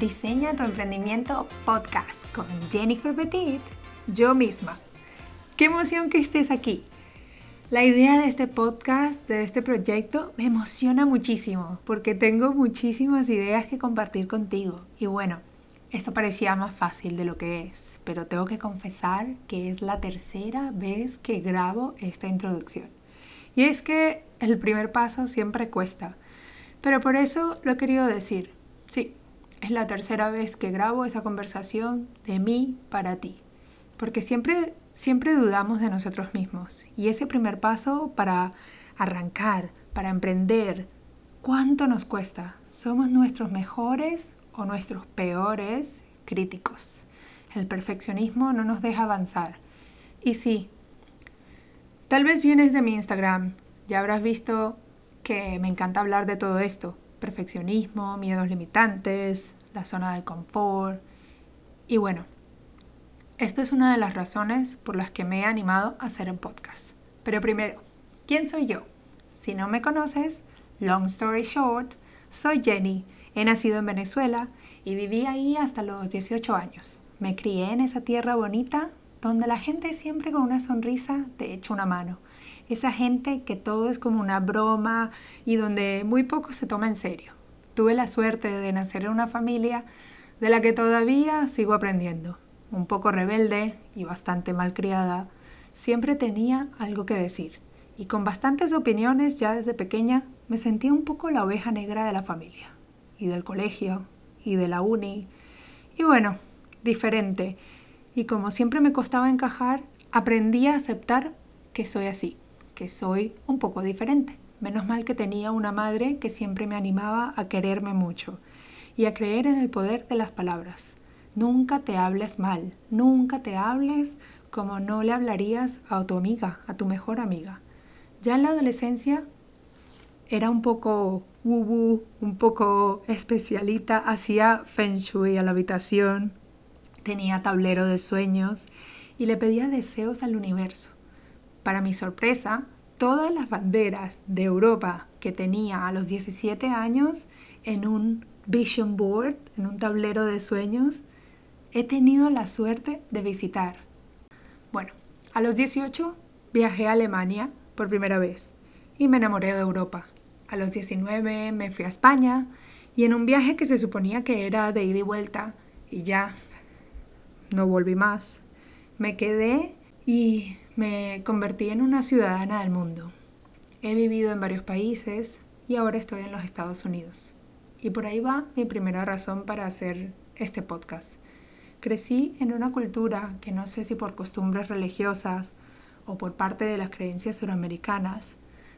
Diseña tu emprendimiento podcast con Jennifer Petit, yo misma. Qué emoción que estés aquí. La idea de este podcast, de este proyecto, me emociona muchísimo porque tengo muchísimas ideas que compartir contigo. Y bueno, esto parecía más fácil de lo que es, pero tengo que confesar que es la tercera vez que grabo esta introducción. Y es que el primer paso siempre cuesta, pero por eso lo he querido decir. Sí, es la tercera vez que grabo esa conversación de mí para ti, porque siempre, siempre dudamos de nosotros mismos. Y ese primer paso para arrancar, para emprender, ¿cuánto nos cuesta? ¿Somos nuestros mejores o nuestros peores críticos? El perfeccionismo no nos deja avanzar. Y sí, tal vez vienes de mi Instagram, ya habrás visto que me encanta hablar de todo esto, perfeccionismo, miedos limitantes, la zona del confort. Y bueno, esto es una de las razones por las que me he animado a hacer un podcast. Pero primero, ¿quién soy yo? Si no me conoces, long story short, soy Jenny. He nacido en Venezuela y viví ahí hasta los 18 años. Me crié en esa tierra bonita donde la gente siempre con una sonrisa te echa una mano. Esa gente que todo es como una broma y donde muy poco se toma en serio. Tuve la suerte de nacer en una familia de la que todavía sigo aprendiendo. Un poco rebelde y bastante malcriada, siempre tenía algo que decir. Y con bastantes opiniones ya desde pequeña me sentía un poco la oveja negra de la familia. Y del colegio, y de la uni. Y bueno, diferente y como siempre me costaba encajar, aprendí a aceptar que soy así, que soy un poco diferente. Menos mal que tenía una madre que siempre me animaba a quererme mucho y a creer en el poder de las palabras. Nunca te hables mal, nunca te hables como no le hablarías a tu amiga, a tu mejor amiga. Ya en la adolescencia era un poco wubu, un poco especialita, hacía feng shui a la habitación, tenía tablero de sueños y le pedía deseos al universo. Para mi sorpresa, todas las banderas de Europa que tenía a los 17 años en un vision board, en un tablero de sueños, he tenido la suerte de visitar. Bueno, a los 18 viajé a Alemania por primera vez y me enamoré de Europa. A los 19 me fui a España y en un viaje que se suponía que era de ida y vuelta y ya no volví más. Me quedé y me convertí en una ciudadana del mundo. He vivido en varios países y ahora estoy en los Estados Unidos. Y por ahí va mi primera razón para hacer este podcast. Crecí en una cultura que no sé si por costumbres religiosas o por parte de las creencias suramericanas,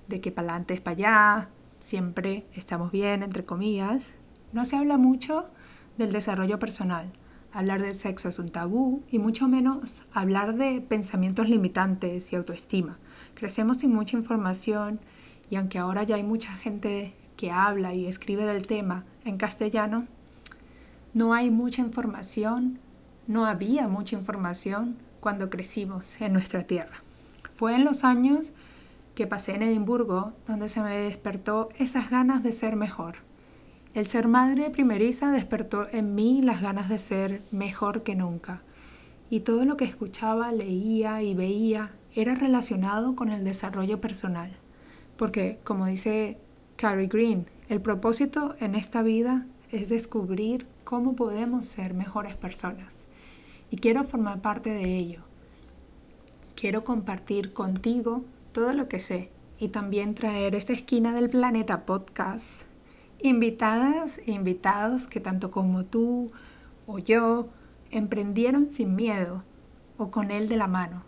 de que para adelante es para allá, siempre estamos bien, entre comillas, no se habla mucho del desarrollo personal, hablar del sexo es un tabú y mucho menos hablar de pensamientos limitantes y autoestima. Crecemos sin mucha información y aunque ahora ya hay mucha gente que habla y escribe del tema en castellano, no hay mucha información, no había mucha información cuando crecimos en nuestra tierra. Fue en los años que pasé en Edimburgo donde se me despertó esas ganas de ser mejor el ser madre primeriza despertó en mí las ganas de ser mejor que nunca, y todo lo que escuchaba, leía y veía era relacionado con el desarrollo personal, porque, como dice Carrie Green, el propósito en esta vida es descubrir cómo podemos ser mejores personas, y quiero formar parte de ello. Quiero compartir contigo todo lo que sé y también traer esta esquina del planeta podcast invitadas e invitados que tanto como tú o yo emprendieron sin miedo o con él de la mano.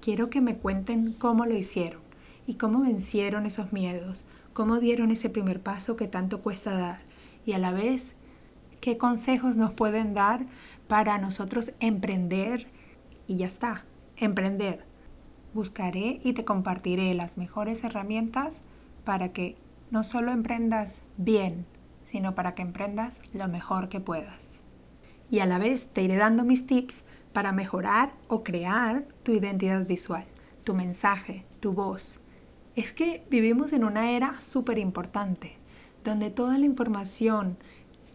Quiero que me cuenten cómo lo hicieron y cómo vencieron esos miedos, cómo dieron ese primer paso que tanto cuesta dar y a la vez qué consejos nos pueden dar para nosotros emprender y ya está, emprender. Buscaré y te compartiré las mejores herramientas para que no solo emprendas bien, sino para que emprendas lo mejor que puedas. Y a la vez te iré dando mis tips para mejorar o crear tu identidad visual, tu mensaje, tu voz. Es que vivimos en una era súper importante, donde toda la información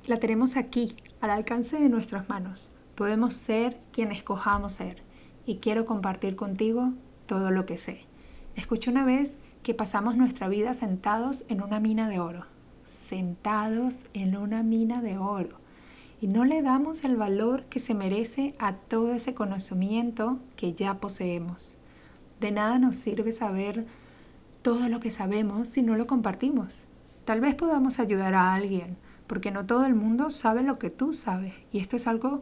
la tenemos aquí, al alcance de nuestras manos. Podemos ser quien escojamos ser. Y quiero compartir contigo todo lo que sé. Escuché una vez que pasamos nuestra vida sentados en una mina de oro. Sentados en una mina de oro. Y no le damos el valor que se merece a todo ese conocimiento que ya poseemos. De nada nos sirve saber todo lo que sabemos si no lo compartimos. Tal vez podamos ayudar a alguien, porque no todo el mundo sabe lo que tú sabes. Y esto es algo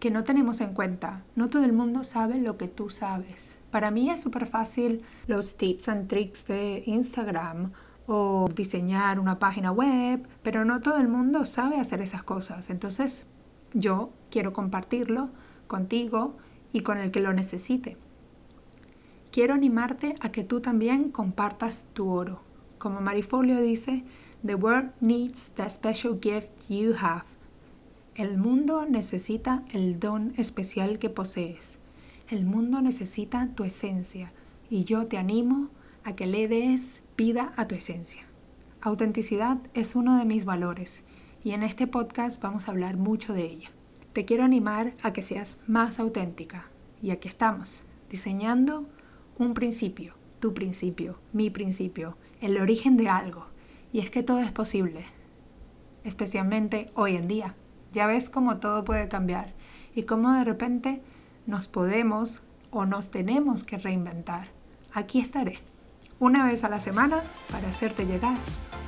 que no tenemos en cuenta. No todo el mundo sabe lo que tú sabes. Para mí es súper fácil los tips and tricks de Instagram o diseñar una página web, pero no todo el mundo sabe hacer esas cosas. Entonces yo quiero compartirlo contigo y con el que lo necesite. Quiero animarte a que tú también compartas tu oro. Como Marifolio dice, The world needs the special gift you have. El mundo necesita el don especial que posees. El mundo necesita tu esencia y yo te animo a que le des vida a tu esencia. Autenticidad es uno de mis valores y en este podcast vamos a hablar mucho de ella. Te quiero animar a que seas más auténtica y aquí estamos, diseñando un principio, tu principio, mi principio, el origen de algo y es que todo es posible, especialmente hoy en día. Ya ves cómo todo puede cambiar y cómo de repente nos podemos o nos tenemos que reinventar. Aquí estaré, una vez a la semana, para hacerte llegar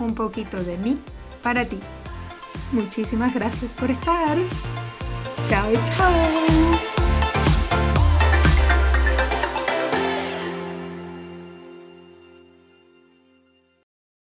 un poquito de mí para ti. Muchísimas gracias por estar. Chao, chao.